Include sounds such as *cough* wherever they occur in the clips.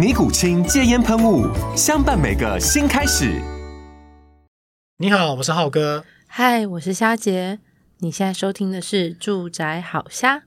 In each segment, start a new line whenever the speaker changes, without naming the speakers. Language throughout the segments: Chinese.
尼古清戒烟喷雾，相伴每个新开始。
你好，我是浩哥。
嗨，我是虾姐。你现在收听的是《住宅好虾》。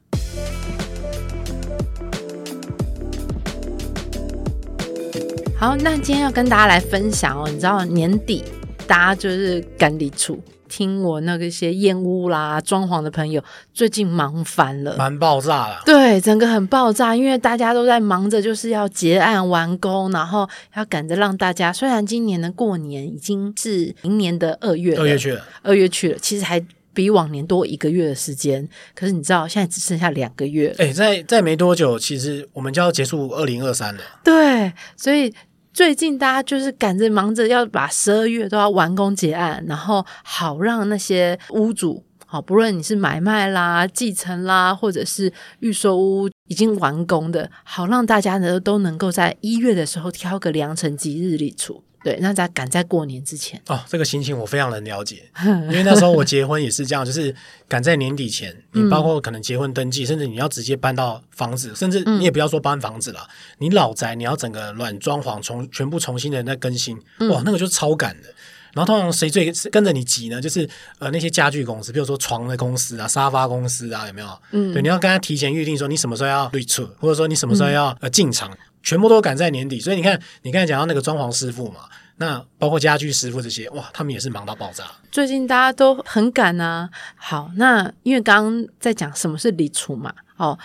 好，那今天要跟大家来分享哦，你知道年底大家就是赶礼出。听我那个些验屋啦、装潢的朋友，最近忙翻了，
蛮爆炸了。
对，整个很爆炸，因为大家都在忙着，就是要结案完工，然后要赶着让大家。虽然今年的过年已经是明年的二月，
二月去了，
二月去了，其实还比往年多一个月的时间。可是你知道，现在只剩下两个月。
哎，在在没多久，其实我们就要结束二零二三了。
对，所以。最近大家就是赶着忙着要把十二月都要完工结案，然后好让那些屋主，好，不论你是买卖啦、继承啦，或者是预售屋已经完工的，好让大家呢都能够在一月的时候挑个良辰吉日里出。对，那在赶在过年之前
哦，这个心情我非常能了解，因为那时候我结婚也是这样，就是赶在年底前，你包括可能结婚登记，嗯、甚至你要直接搬到房子，甚至你也不要说搬房子了，嗯、你老宅你要整个软装潢重全部重新的那更新，哇，那个就是超赶的。然后通常谁最跟着你急呢？就是呃那些家具公司，比如说床的公司啊、沙发公司啊，有没有？嗯，对，你要跟他提前预定说你什么时候要退出，或者说你什么时候要、嗯、呃进场。全部都赶在年底，所以你看，你刚才讲到那个装潢师傅嘛，那包括家具师傅这些，哇，他们也是忙到爆炸。
最近大家都很赶啊。好，那因为刚刚在讲什么是礼出嘛，哦，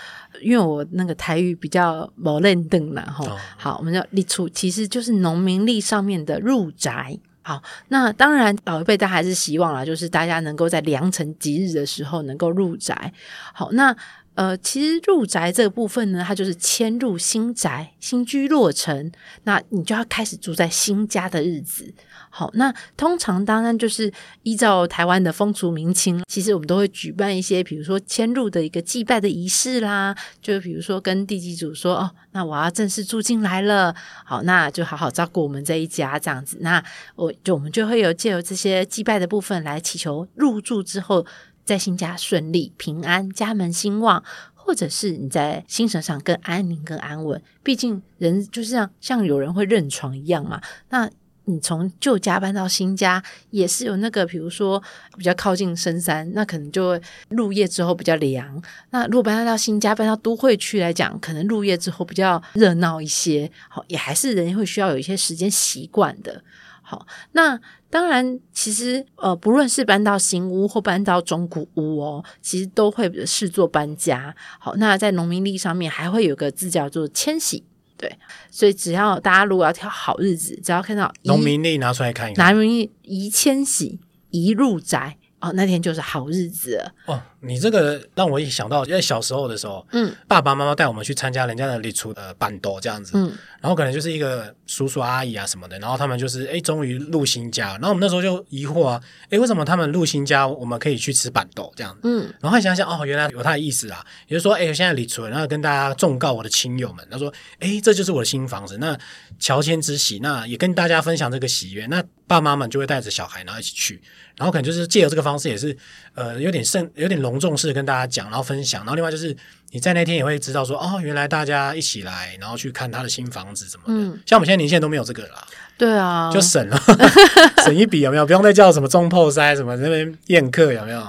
因为我那个台语比较无轮转啦，哈、哦。好，我们叫立出，其实就是农民历上面的入宅。好，那当然老一辈大家还是希望啦，就是大家能够在良辰吉日的时候能够入宅。好，那。呃，其实入宅这个部分呢，它就是迁入新宅、新居落成，那你就要开始住在新家的日子。好，那通常当然就是依照台湾的风俗民情，其实我们都会举办一些，比如说迁入的一个祭拜的仪式啦，就比如说跟地基主说，哦，那我要正式住进来了，好，那就好好照顾我们这一家这样子。那我就我们就会有借由这些祭拜的部分来祈求入住之后。在新家顺利平安，家门兴旺，或者是你在精神上更安宁、更安稳。毕竟人就是像像有人会认床一样嘛。那你从旧家搬到新家，也是有那个，比如说比较靠近深山，那可能就会入夜之后比较凉。那如果搬到新家，搬到都会区来讲，可能入夜之后比较热闹一些。好，也还是人会需要有一些时间习惯的。好，那。当然，其实呃，不论是搬到新屋或搬到中古屋哦，其实都会视作搬家。好，那在农民历上面还会有个字叫做迁徙，对。所以只要大家如果要挑好日子，只要看到
农民历拿出来看一看，
拿农民历宜迁徙，宜入宅哦，那天就是好日子了
哦。你这个让我一想到，因为小时候的时候，嗯，爸爸妈妈带我们去参加人家的礼出的板斗这样子，嗯，然后可能就是一个叔叔阿姨啊什么的，然后他们就是哎，终于入新家，然后我们那时候就疑惑啊，哎，为什么他们入新家，我们可以去吃板豆这样子，嗯，然后还想想哦，原来有他的意思啊，也就是说，哎，现在礼出，然后跟大家忠告我的亲友们，他说，哎，这就是我的新房子，那乔迁之喜，那也跟大家分享这个喜悦，那爸妈们就会带着小孩然后一起去，然后可能就是借由这个方式，也是呃有点盛，有点隆重式跟大家。讲，然后分享，然后另外就是你在那天也会知道说，哦，原来大家一起来，然后去看他的新房子什么的。嗯，像我们现在年轻人都没有这个啦。
对啊，
就省了，*laughs* 省一笔有没有？不用再叫什么中破塞什么那边宴客有没有？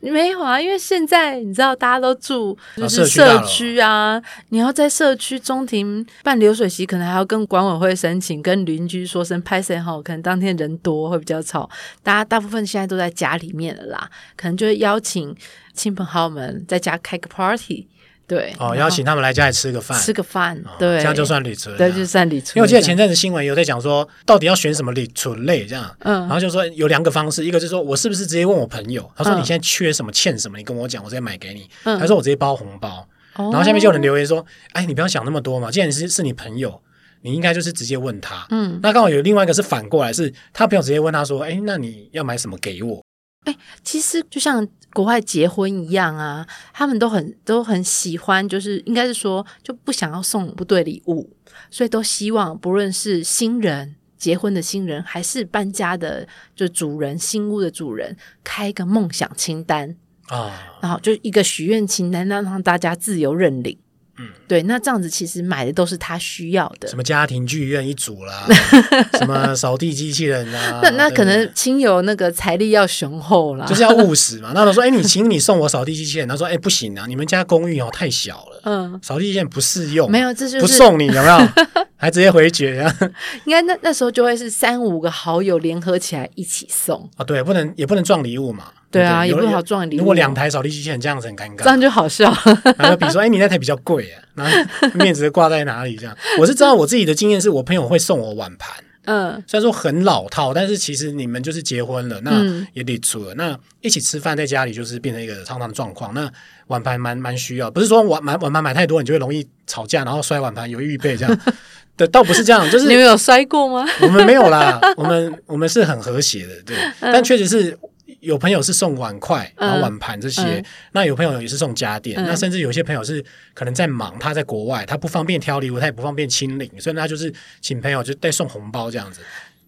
没有啊，因为现在你知道大家都住就是社区啊，你要在社区中庭办流水席，可能还要跟管委会申请，跟邻居说声拍谁好，可能当天人多会比较吵。大家大部分现在都在家里面了啦，可能就会邀请亲朋好友们在家开个 party。对
哦，邀请他们来家里吃个饭，
吃个饭，对，
这样就算礼厨，
对，就算礼厨。
因为我记得前阵子新闻有在讲说，到底要选什么礼厨类这样，嗯，然后就说有两个方式，一个就是说我是不是直接问我朋友，他说你现在缺什么，欠什么，你跟我讲，我直接买给你。他说我直接包红包，然后下面就有人留言说，哎，你不要想那么多嘛，既然是是你朋友，你应该就是直接问他。嗯，那刚好有另外一个是反过来，是他朋友直接问他说，哎，那你要买什么给我？
哎，其实就像国外结婚一样啊，他们都很都很喜欢，就是应该是说就不想要送不对礼物，所以都希望不论是新人结婚的新人，还是搬家的就主人新屋的主人，开一个梦想清单啊，哦、然后就一个许愿清单，让让大家自由认领。嗯，对，那这样子其实买的都是他需要的，
什么家庭剧院一组啦，*laughs* 什么扫地机器人啊，
那那可能亲友那个财力要雄厚啦，
就是要务实嘛。那他说，哎，你请你送我扫地机器人，他说，哎，不行啊，你们家公寓哦太小了，嗯，扫地机器人不适用，
没有，这就是
不送你，有没有？还直接回绝啊？*laughs*
应该那那时候就会是三五个好友联合起来一起送
啊，对，不能也不能撞礼物嘛。
对啊，也不好撞礼物。
如果两台扫地机器人这样子很尴尬，
这样就好笑。
然后比如说，哎，你那台比较贵啊，然后面子挂在哪里？这样，*laughs* 我是知道我自己的经验是，我朋友会送我碗盘。嗯，虽然说很老套，但是其实你们就是结婚了，那也得出了，那一起吃饭在家里就是变成一个常常的状况。那碗盘蛮蛮需要，不是说碗买碗盘买太多，你就会容易吵架，然后摔碗盘有预备这样。*laughs* 对，倒不是这样，就是
你们有摔过吗？
我们没有啦，我们我们是很和谐的，对，但确实是。有朋友是送碗筷，然后碗盘这些；嗯嗯、那有朋友也是送家电，嗯、那甚至有些朋友是可能在忙，他在国外，他不方便挑礼物，他也不方便清领，所以他就是请朋友就带送红包这样子。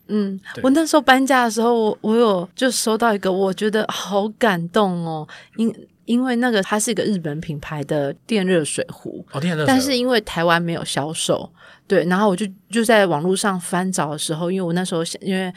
嗯，我那时候搬家的时候，我我有就收到一个，我觉得好感动哦，因因为那个它是一个日本品牌的电热水壶，
哦，电热水壶，
但是因为台湾没有销售，对，然后我就就在网络上翻找的时候，因为我那时候因为。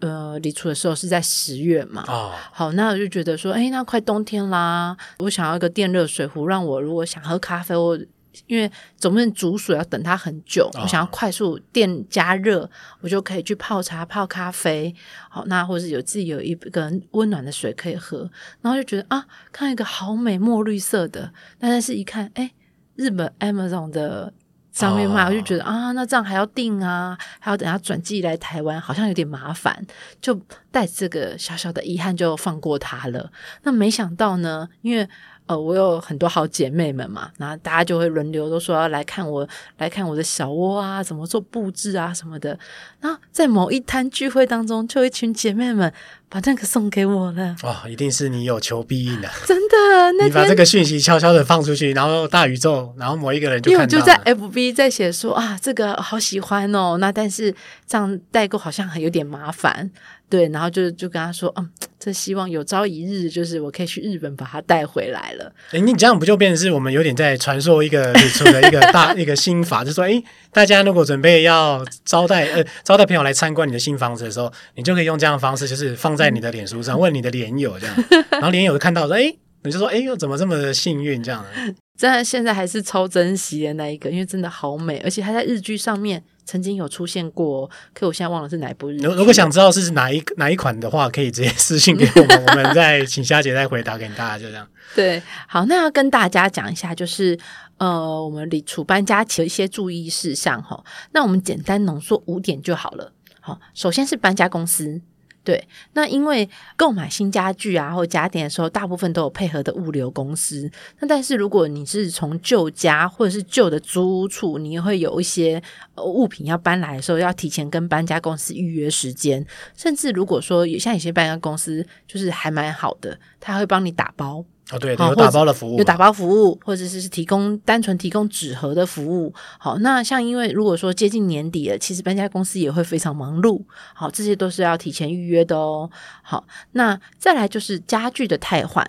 呃，离出的时候是在十月嘛？哦，好，那我就觉得说，哎，那快冬天啦，我想要一个电热水壶，让我如果想喝咖啡，我因为总不能煮水要等它很久，哦、我想要快速电加热，我就可以去泡茶、泡咖啡。好，那或者是有自己有一个温暖的水可以喝，然后就觉得啊，看一个好美墨绿色的，但是一看，哎，日本 Amazon 的。上面卖，我就觉得啊，那这样还要订啊，还要等他转寄来台湾，好像有点麻烦，就带这个小小的遗憾就放过他了。那没想到呢，因为。呃，我有很多好姐妹们嘛，然后大家就会轮流都说要来看我，来看我的小窝啊，怎么做布置啊什么的。然后在某一摊聚会当中，就一群姐妹们把那个送给我了。
哇、哦，一定是你有求必应的，*laughs*
真的。那
你把这个讯息悄悄的放出去，然后大宇宙，然后某一个人就看到。
因为我就在 FB 在写说啊，这个好喜欢哦，那但是这样代购好像还有点麻烦。对，然后就就跟他说，嗯，这希望有朝一日，就是我可以去日本把它带回来了。
哎，你这样不就变成是我们有点在传授一个礼厨的一个大 *laughs* 一个心法，就是说，哎，大家如果准备要招待呃招待朋友来参观你的新房子的时候，你就可以用这样的方式，就是放在你的脸书上，问你的脸友这样，*laughs* 然后脸友就看到说，哎，你就说，哎呦，怎么这么幸运这样？*laughs*
真的现在还是超珍惜的那一个，因为真的好美，而且还在日剧上面。曾经有出现过，可我现在忘了是哪一部日剧。
如果想知道是哪一哪一款的话，可以直接私信给我们，我们再请夏姐再回答给大家，就这样。
对，好，那要跟大家讲一下，就是呃，我们离楚搬家前的一些注意事项哈。那我们简单浓缩五点就好了。好，首先是搬家公司。对，那因为购买新家具啊或家电的时候，大部分都有配合的物流公司。那但是如果你是从旧家或者是旧的租屋处，你会有一些物品要搬来的时候，要提前跟搬家公司预约时间。甚至如果说像有些搬家公司就是还蛮好的，他会帮你打包。
哦，对，有打包的服务，
有打包服务，或者是是提供单纯提供纸盒的服务。好，那像因为如果说接近年底了，其实搬家公司也会非常忙碌。好，这些都是要提前预约的哦。好，那再来就是家具的汰换。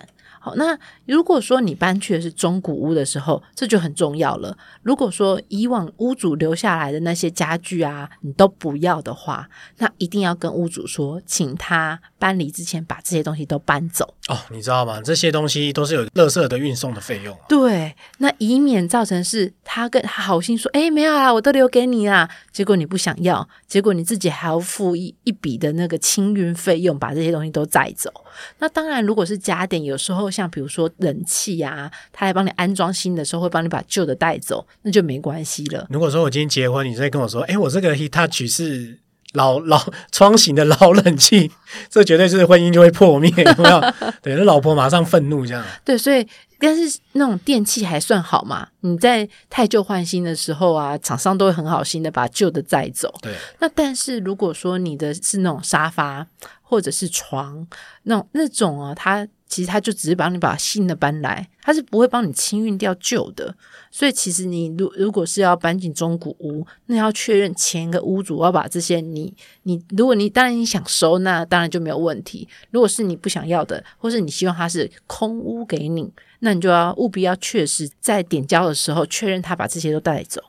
好，那如果说你搬去的是中古屋的时候，这就很重要了。如果说以往屋主留下来的那些家具啊，你都不要的话，那一定要跟屋主说，请他搬离之前把这些东西都搬走。
哦，你知道吗？这些东西都是有垃圾的运送的费用啊。
对，那以免造成是他跟他好心说，哎，没有啦，我都留给你啦，结果你不想要，结果你自己还要付一一笔的那个清运费用，把这些东西都载走。那当然，如果是家电，有时候像比如说冷气呀，他来帮你安装新的时候，会帮你把旧的带走，那就没关系了。
如果说我今天结婚，你再跟我说，哎，我这个 Hitachi 是老老窗型的老冷气，*laughs* 这绝对是婚姻就会破灭，有没有？*laughs* 对，那老婆马上愤怒这样。
对，所以但是那种电器还算好嘛，你在太旧换新的时候啊，厂商都会很好心的把旧的载走。
对，
那但是如果说你的是那种沙发。或者是床那种那种啊，他其实他就只是帮你把新的搬来，他是不会帮你清运掉旧的。所以其实你如如果是要搬进中古屋，那要确认前一个屋主要把这些你你，如果你当然你想收，那当然就没有问题。如果是你不想要的，或是你希望它是空屋给你，那你就要务必要确实在点交的时候确认他把这些都带走，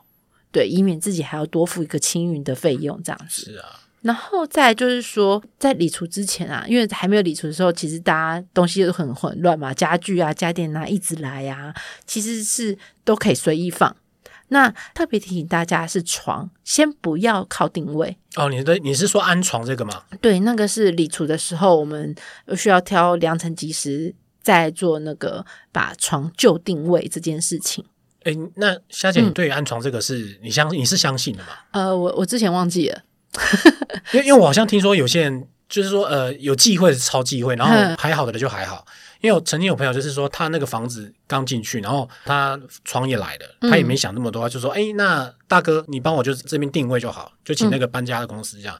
对，以免自己还要多付一个清运的费用，这样子。
是啊。
然后再就是说，在理除之前啊，因为还没有理除的时候，其实大家东西都很混乱嘛，家具啊、家电啊一直来呀、啊，其实是都可以随意放。那特别提醒大家是床，先不要靠定位
哦。你的你是说安床这个吗？
对，那个是理除的时候，我们需要挑良辰吉时再做那个把床就定位这件事情。
哎，那虾姐，你对于安床这个是、嗯、你相你是相信的吗？
呃，我我之前忘记了。*laughs*
因为因为我好像听说有些人就是说呃有忌讳是超忌讳，然后还好的就还好。因为我曾经有朋友就是说他那个房子刚进去，然后他床也来了，他也没想那么多，就说哎那大哥你帮我就这边定位就好，就请那个搬家的公司这样。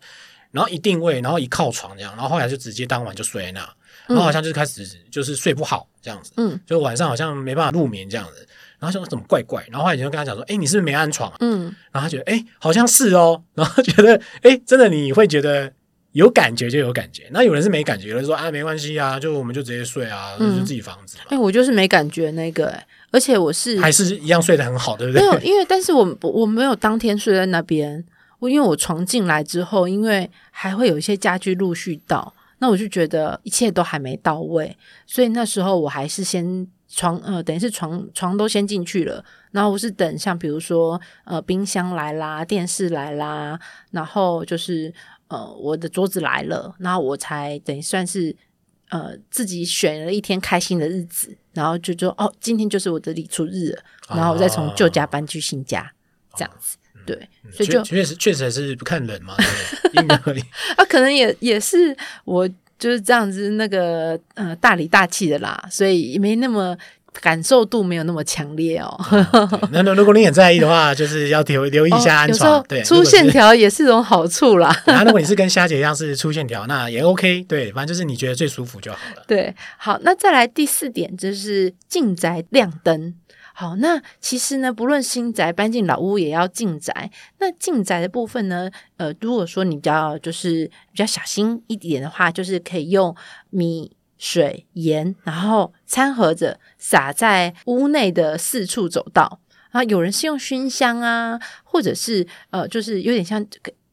然后一定位，然后一靠床这样，然后后来就直接当晚就睡在那，然后好像就是开始就是睡不好这样子，嗯，就晚上好像没办法入眠这样子。然后说怎么怪怪，然后后来就跟他讲说，哎，你是不是没安床啊？嗯，然后他觉得，哎，好像是哦，然后觉得，哎，真的你会觉得有感觉就有感觉。那有人是没感觉，有人说，啊，没关系啊，就我们就直接睡啊，就自己房子嘛。
哎，我就是没感觉那个，哎，而且我是
还是一样睡得很好，对不对？
没有，因为但是我我没有当天睡在那边，我因为我床进来之后，因为还会有一些家具陆续到，那我就觉得一切都还没到位，所以那时候我还是先。床呃，等于是床床都先进去了，然后我是等像比如说呃冰箱来啦，电视来啦，然后就是呃我的桌子来了，然后我才等于算是呃自己选了一天开心的日子，然后就说哦今天就是我的理出日了，然后我再从旧家搬去新家，哦、这样子，对，嗯、所以就
确实确实还是不看人嘛，对？*laughs* *laughs*
啊，可能也也是我。就是这样子，那个呃大里大气的啦，所以没那么感受度没有那么强烈哦。
那那如果你很在意的话，就是要留留意一下安床。对，
粗线条也是种好处啦。*laughs*
然后如果你是跟虾姐一样是粗线条，那也 OK。对，反正就是你觉得最舒服就好了。
对，好，那再来第四点就是进宅亮灯。好，那其实呢，不论新宅搬进老屋也要进宅。那进宅的部分呢，呃，如果说你比较就是比较小心一点的话，就是可以用米、水、盐，然后掺和着撒在屋内的四处走道。啊，有人是用熏香啊，或者是呃，就是有点像。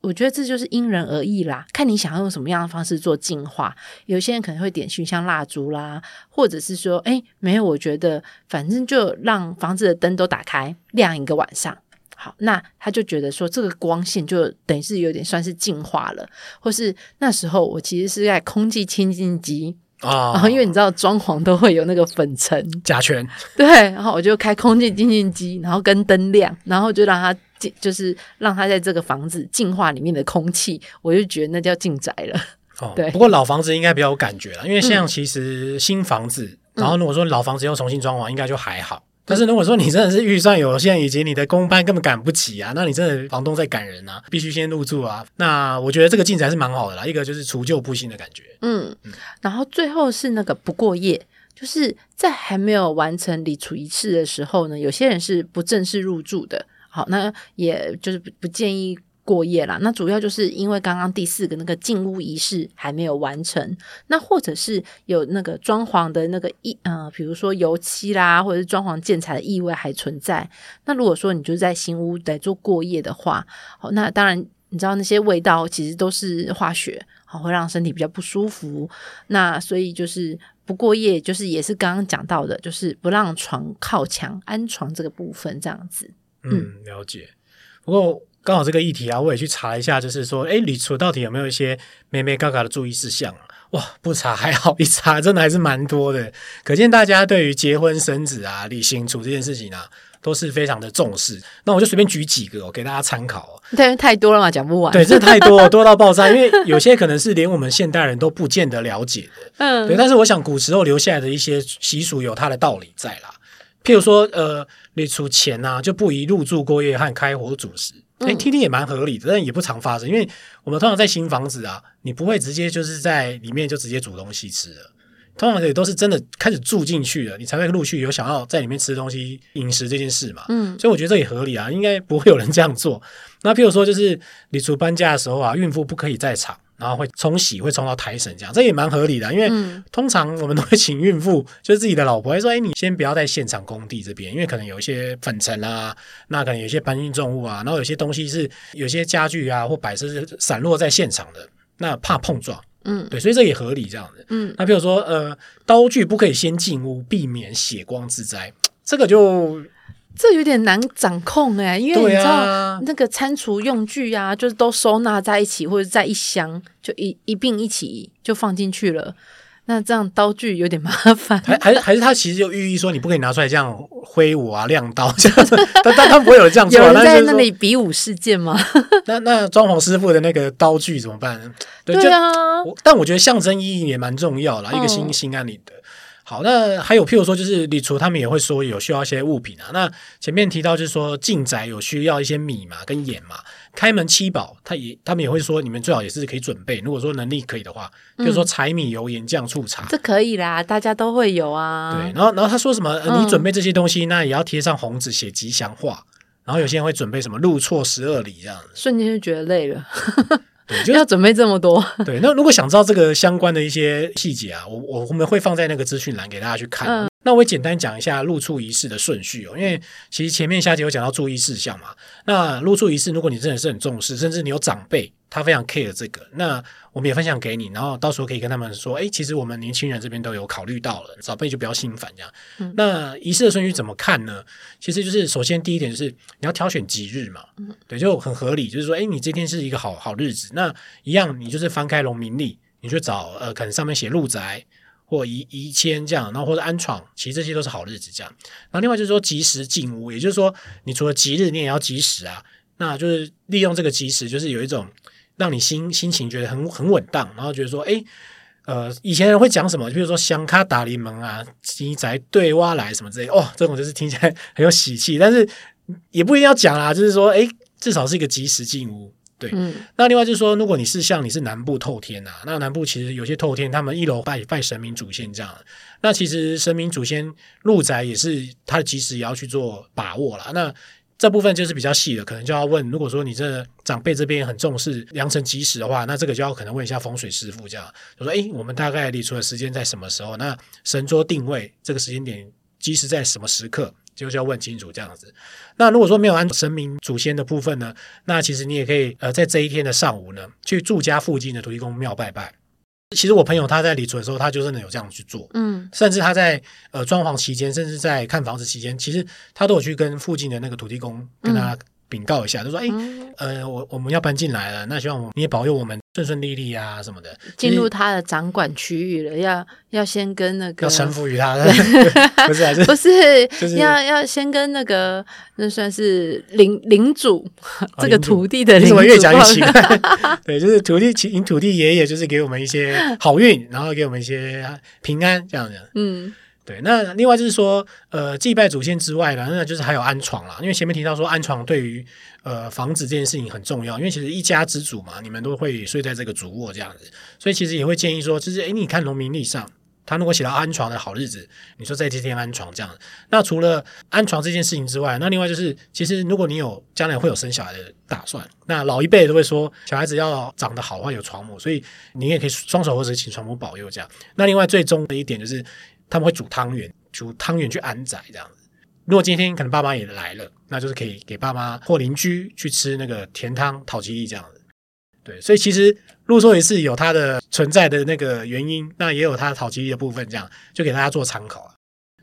我觉得这就是因人而异啦，看你想要用什么样的方式做净化。有些人可能会点熏香蜡烛啦，或者是说，哎，没有，我觉得反正就让房子的灯都打开，亮一个晚上。好，那他就觉得说，这个光线就等于是有点算是净化了。或是那时候我其实是在空气清净机。啊，然后因为你知道装潢都会有那个粉尘、
甲醛，*laughs*
对，然后我就开空气清净机，然后跟灯亮，然后就让它进，就是让他在这个房子净化里面的空气，我就觉得那叫进宅了。哦，对。不
过老房子应该比较有感觉了，因为像其实新房子，嗯、然后如果说老房子又重新装潢，应该就还好。但是如果说你真的是预算有限，以及你的工班根本赶不起啊，那你真的房东在赶人啊，必须先入住啊。那我觉得这个进展是蛮好的啦，一个就是除旧布新的感觉。
嗯，嗯，然后最后是那个不过夜，就是在还没有完成理除一次的时候呢，有些人是不正式入住的。好，那也就是不建议过夜啦。那主要就是因为刚刚第四个那个进屋仪式还没有完成，那或者是有那个装潢的那个异呃，比如说油漆啦，或者是装潢建材的异味还存在。那如果说你就在新屋来做过夜的话，好，那当然你知道那些味道其实都是化学，好，会让身体比较不舒服。那所以就是不过夜，就是也是刚刚讲到的，就是不让床靠墙，安床这个部分这样子。
嗯，嗯了解。不过刚好这个议题啊，我也去查一下，就是说，哎，礼厨到底有没有一些咩咩嘎嘎的注意事项啊？哇，不查还好，一查 *laughs* 真的还是蛮多的。可见大家对于结婚生子啊、礼行厨这件事情啊，都是非常的重视。那我就随便举几个，我给大家参考。
对，太多了嘛，讲不完。
对，这太多了，*laughs* 多到爆炸。因为有些可能是连我们现代人都不见得了解的。嗯，对。但是我想，古时候留下来的一些习俗有它的道理在啦。譬如说，呃，礼厨前啊，就不宜入住过夜和开火煮食。哎，听听也蛮合理的，但也不常发生。因为我们通常在新房子啊，你不会直接就是在里面就直接煮东西吃的。通常也都是真的开始住进去了，你才会陆续有想要在里面吃东西饮食这件事嘛。嗯，所以我觉得这也合理啊，应该不会有人这样做。那譬如说，就是你除搬家的时候啊，孕妇不可以在场。然后会冲洗，会冲到台神这样，这也蛮合理的。因为通常我们都会请孕妇，*laughs* 就是自己的老婆，会说：“哎，你先不要在现场工地这边，因为可能有一些粉尘啊，那可能有一些搬运重物啊，然后有些东西是有些家具啊或摆设是散落在现场的，那怕碰撞。”嗯，对，所以这也合理这样子。嗯，那比如说，呃，刀具不可以先进屋，避免血光之灾，这个就。
这有点难掌控哎，因为你知道、啊、那个餐厨用具啊，就是都收纳在一起，或者在一箱，就一一并一起就放进去了。那这样刀具有点麻烦。
还还是还是他其实就寓意说，你不可以拿出来这样挥舞啊，亮刀 *laughs* 这样子。但但他不会有这样做。
有人在那里比武事件吗？*laughs*
那那装潢师傅的那个刀具怎么办？
对，对啊。
但我觉得象征意义也蛮重要啦，一个心心安理得。好，那还有譬如说，就是李厨他们也会说有需要一些物品啊。那前面提到就是说进宅有需要一些米嘛跟盐嘛，开门七宝，他也他们也会说你们最好也是可以准备。如果说能力可以的话，就是说柴米油盐酱醋茶，
这可以啦，大家都会有啊。
对，然后然后他说什么，呃、你准备这些东西，那也要贴上红纸写吉祥话。然后有些人会准备什么入错十二里这样子，
瞬间就觉得累了。*laughs*
对，
就要准备这么多。
对，那如果想知道这个相关的一些细节啊，我我我们会放在那个资讯栏给大家去看。嗯、那我也简单讲一下入厝仪式的顺序哦，因为其实前面下集有讲到注意事项嘛。那入厝仪式，如果你真的是很重视，甚至你有长辈。他非常 care 这个，那我们也分享给你，然后到时候可以跟他们说，哎，其实我们年轻人这边都有考虑到了，长辈就不要心烦这样。嗯、那仪式的顺序怎么看呢？其实就是首先第一点就是你要挑选吉日嘛，嗯、对，就很合理，就是说，哎，你这天是一个好好日子，那一样你就是翻开农民历，你去找呃，可能上面写入宅或移移迁这样，然后或者安床，其实这些都是好日子这样。然后另外就是说吉时进屋，也就是说你除了吉日，你也要吉时啊，那就是利用这个吉时，就是有一种。让你心心情觉得很很稳当，然后觉得说，哎，呃，以前人会讲什么？比如说香卡打柠檬啊，鸡宅对蛙来什么之类，哦，这种就是听起来很有喜气，但是也不一定要讲啦，就是说，哎，至少是一个吉时进屋。对，嗯、那另外就是说，如果你是像你是南部透天啊，那南部其实有些透天，他们一楼拜拜神明祖先这样，那其实神明祖先入宅也是他的吉时也要去做把握啦。那这部分就是比较细的，可能就要问。如果说你这长辈这边很重视良辰吉时的话，那这个就要可能问一下风水师傅，这样就说：哎，我们大概礼厨的时间在什么时候？那神桌定位这个时间点吉时在什么时刻？就是要问清楚这样子。那如果说没有安神明祖先的部分呢？那其实你也可以呃在这一天的上午呢，去住家附近的土地公庙拜拜。其实我朋友他在礼厨的时候，他就真的有这样去做，嗯，甚至他在呃装潢期间，甚至在看房子期间，其实他都有去跟附近的那个土地公跟他禀告一下，就说，哎，呃，我我们要搬进来了，那希望你也保佑我们。顺顺利利啊，什么的，
进入他的掌管区域了，要要先跟那个
要臣服于他，*laughs* 不是
不是，就是要要先跟那个那算是领领主，这个土地的领主，你怎么越讲越奇怪？*laughs* 对，就是土地请土地爷爷，就是给我们一些好运，然后给我们一些平安这样子。嗯。对，那另外就是说，呃，祭拜祖先之外呢，那就是还有安床啦。因为前面提到说，安床对于呃房子这件事情很重要，因为其实一家之主嘛，你们都会睡在这个主卧这样子，所以其实也会建议说，就是诶，你看农民历上，
他如果写到安床的好日子，你说在这天安床这样。那除了安床这件事情之外，那另外就是，其实如果你有将来会有生小孩的打算，那老一辈都会说，小孩子要长得好的话有床母，所以你也可以双手或者请床母保佑这样。那另外最终的一点就是，他们会煮汤圆，煮汤圆去安宅这样子。如果今天可能爸妈也来了，那就是可以给爸妈或邻居去吃那个甜汤讨吉利这样子。对，所以其实禄寿也是有它的存在的那个原因，那也有它讨吉利的部分，这样就给大家做参考。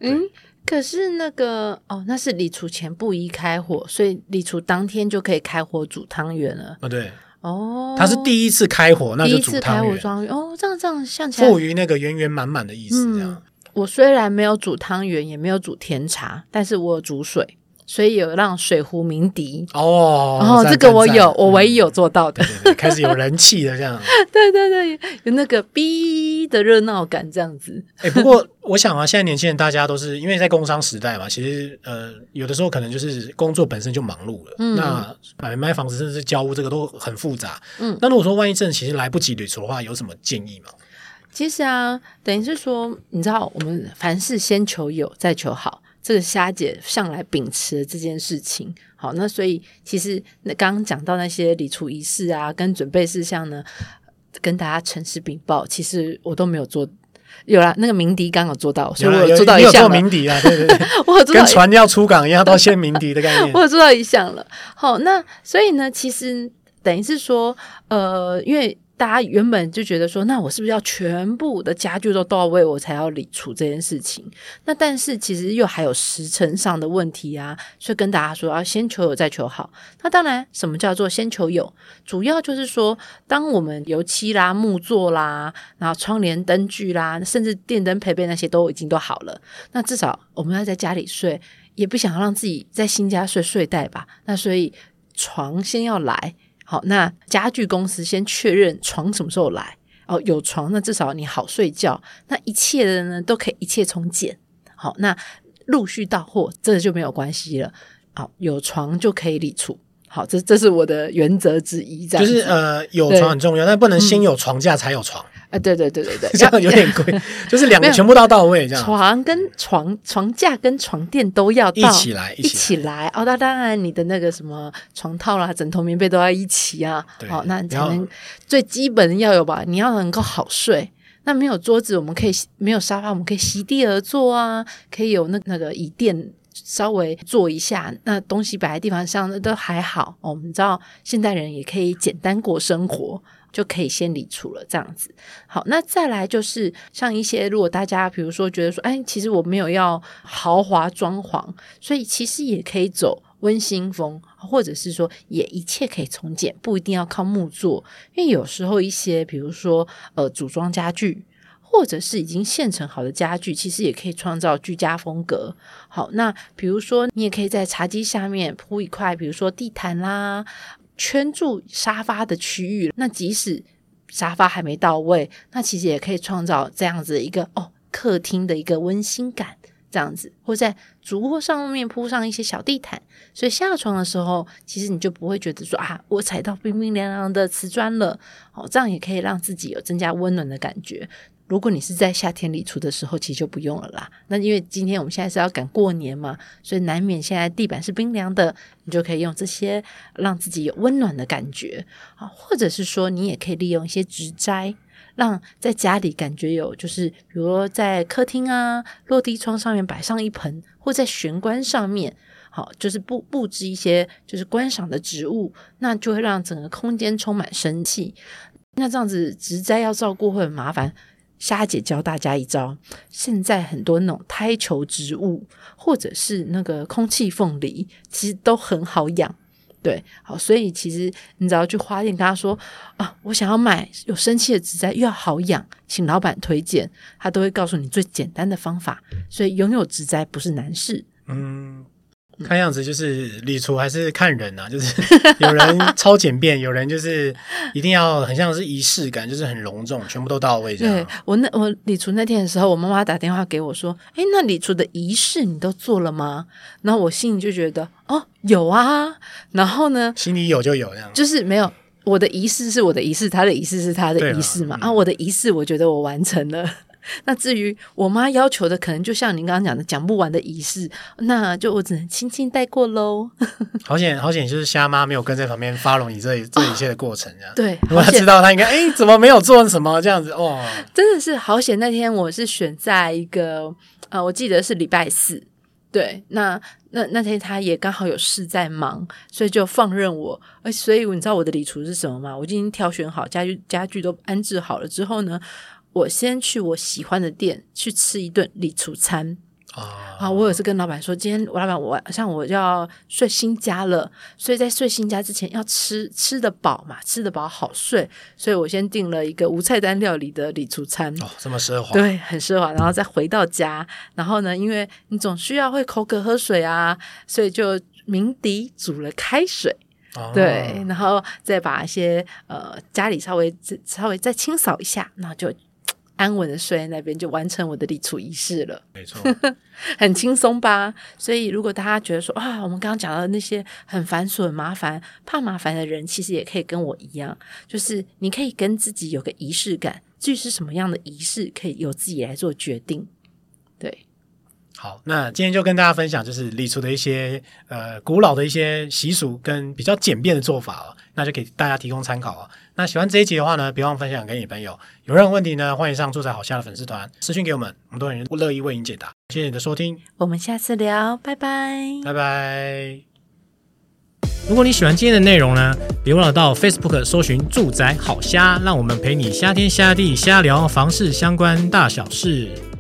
嗯，可是那个哦，那是礼厨前不宜开火，所以礼厨当天就可以开火煮汤圆了。
哦，对，
哦，
他是第一次开火，那就煮汤
圆。哦，这样这样像起来，
赋予那个圆圆满满的意思。这样，嗯，
我虽然没有煮汤圆，也没有煮甜茶，但是我有煮水。所以有让水壶鸣笛
哦，
然后这个我有，我唯一有做到的，
对对对，开始有人气了，这样，*laughs*
对对对，有那个哔的热闹感，这样子。
哎，不过我想啊，现在年轻人大家都是因为在工商时代嘛，其实呃，有的时候可能就是工作本身就忙碌了，嗯，那买卖房子甚至是交屋这个都很复杂，嗯，那如果说万一真的其实来不及履出的话，有什么建议吗？
其实啊，等于是说，你知道，我们凡事先求有，再求好。这个虾姐向来秉持的这件事情，好，那所以其实那刚刚讲到那些礼厨仪式啊，跟准备事项呢，跟大家诚实禀报，其实我都没有做。有啦，那个鸣笛刚好做到，所以我有做到一项。
有做鸣笛啊，对对对，*laughs* 我有做到跟船 *laughs* 要出港一样，到先鸣笛的概念。*laughs*
我有做到一项了。好，那所以呢，其实等于是说，呃，因为。大家原本就觉得说，那我是不是要全部的家具都到位，我才要礼厨这件事情？那但是其实又还有时辰上的问题啊，所以跟大家说要先求有再求好。那当然，什么叫做先求有？主要就是说，当我们油漆啦、木作啦，然后窗帘、灯具啦，甚至电灯配备那些都已经都好了，那至少我们要在家里睡，也不想让自己在新家睡睡袋吧？那所以床先要来。好，那家具公司先确认床什么时候来哦，有床那至少你好睡觉，那一切的呢都可以一切从简。好，那陆续到货这就没有关系了。好，有床就可以理出。好，这这是我的原则之一，这样
就是呃，有床很重要，但不能先有床架才有床。
啊，对对对对对，*laughs*
这样有点贵，*laughs* 就是两个全部都要到位，这样。
床跟床床架跟床垫都要到
一起来，
一起来哦。那当然，你的那个什么床套啦、枕头、棉被都要一起啊。好，那才能最基本要有吧？你要能够好睡。那没有桌子，我们可以没有沙发，我们可以席地而坐啊。可以有那那个椅垫，稍微坐一下，那东西摆在地方上，那都还好。哦，我们知道现代人也可以简单过生活。就可以先理出了，这样子。好，那再来就是像一些，如果大家比如说觉得说，哎，其实我没有要豪华装潢，所以其实也可以走温馨风，或者是说也一切可以从简，不一定要靠木作。因为有时候一些，比如说呃组装家具，或者是已经现成好的家具，其实也可以创造居家风格。好，那比如说你也可以在茶几下面铺一块，比如说地毯啦。圈住沙发的区域，那即使沙发还没到位，那其实也可以创造这样子一个哦，客厅的一个温馨感，这样子，或在主卧上面铺上一些小地毯，所以下床的时候，其实你就不会觉得说啊，我踩到冰冰凉凉的瓷砖了，哦，这样也可以让自己有增加温暖的感觉。如果你是在夏天礼厨的时候，其实就不用了啦。那因为今天我们现在是要赶过年嘛，所以难免现在地板是冰凉的，你就可以用这些让自己有温暖的感觉啊。或者是说，你也可以利用一些植栽，让在家里感觉有，就是比如说在客厅啊落地窗上面摆上一盆，或在玄关上面，好，就是布布置一些就是观赏的植物，那就会让整个空间充满生气。那这样子植栽要照顾会很麻烦。虾姐教大家一招，现在很多那种胎球植物，或者是那个空气凤梨，其实都很好养。对，好，所以其实你只要去花店跟他说啊，我想要买有生气的植栽，又要好养，请老板推荐，他都会告诉你最简单的方法。所以拥有植栽不是难事。
嗯。看样子就是礼厨还是看人呐、啊，就是 *laughs* 有人超简便，有人就是一定要很像是仪式感，就是很隆重，全部都到位这样。
对，我那我礼厨那天的时候，我妈妈打电话给我说：“哎，那礼厨的仪式你都做了吗？”然后我心里就觉得：“哦，有啊。”然后呢，
心里有就有这样，
就是没有我的仪式是我的仪式，他的仪式是他的仪式嘛。啊，我的仪式我觉得我完成了。*laughs* 那至于我妈要求的，可能就像您刚刚讲的讲不完的仪式，那就我只能轻轻带过喽。*laughs*
好险，好险，就是虾妈没有跟在旁边 follow 你这这一切的过程，这样、哦、
对。
我知道她应该哎，怎么没有做什么这样子哦？
真的是好险，那天我是选在一个呃，我记得是礼拜四。对，那那那天他也刚好有事在忙，所以就放任我。而，所以你知道我的礼厨是什么吗？我已经挑选好家具，家具都安置好了之后呢，我先去我喜欢的店去吃一顿礼厨餐。啊、oh. 我有次跟老板说，今天我老板我晚上我要睡新家了，所以在睡新家之前要吃吃得饱嘛，吃得饱好睡，所以我先订了一个无菜单料理的礼厨餐。哦，
这么奢华，
对，很奢华。然后再回到家，然后呢，因为你总需要会口渴喝水啊，所以就鸣笛煮了开水，oh. 对，然后再把一些呃家里稍微稍微再清扫一下，然后就。安稳的睡在那边，就完成我的立储仪式了。
没错，*laughs*
很轻松吧？所以，如果大家觉得说啊，我们刚刚讲到的那些很繁琐、很麻烦、怕麻烦的人，其实也可以跟我一样，就是你可以跟自己有个仪式感，至于是什么样的仪式，可以由自己来做决定。对。
好，那今天就跟大家分享，就是礼厨的一些呃古老的一些习俗跟比较简便的做法哦，那就给大家提供参考哦。那喜欢这一集的话呢，别忘分享给你朋友。有任何问题呢，欢迎上住宅好虾的粉丝团私讯给我们，我们都很乐意为您解答。谢谢你的收听，
我们下次聊，拜拜，
拜拜。如果你喜欢今天的内容呢，别忘了到 Facebook 搜寻住宅好虾，让我们陪你虾天虾地虾聊房事相关大小事。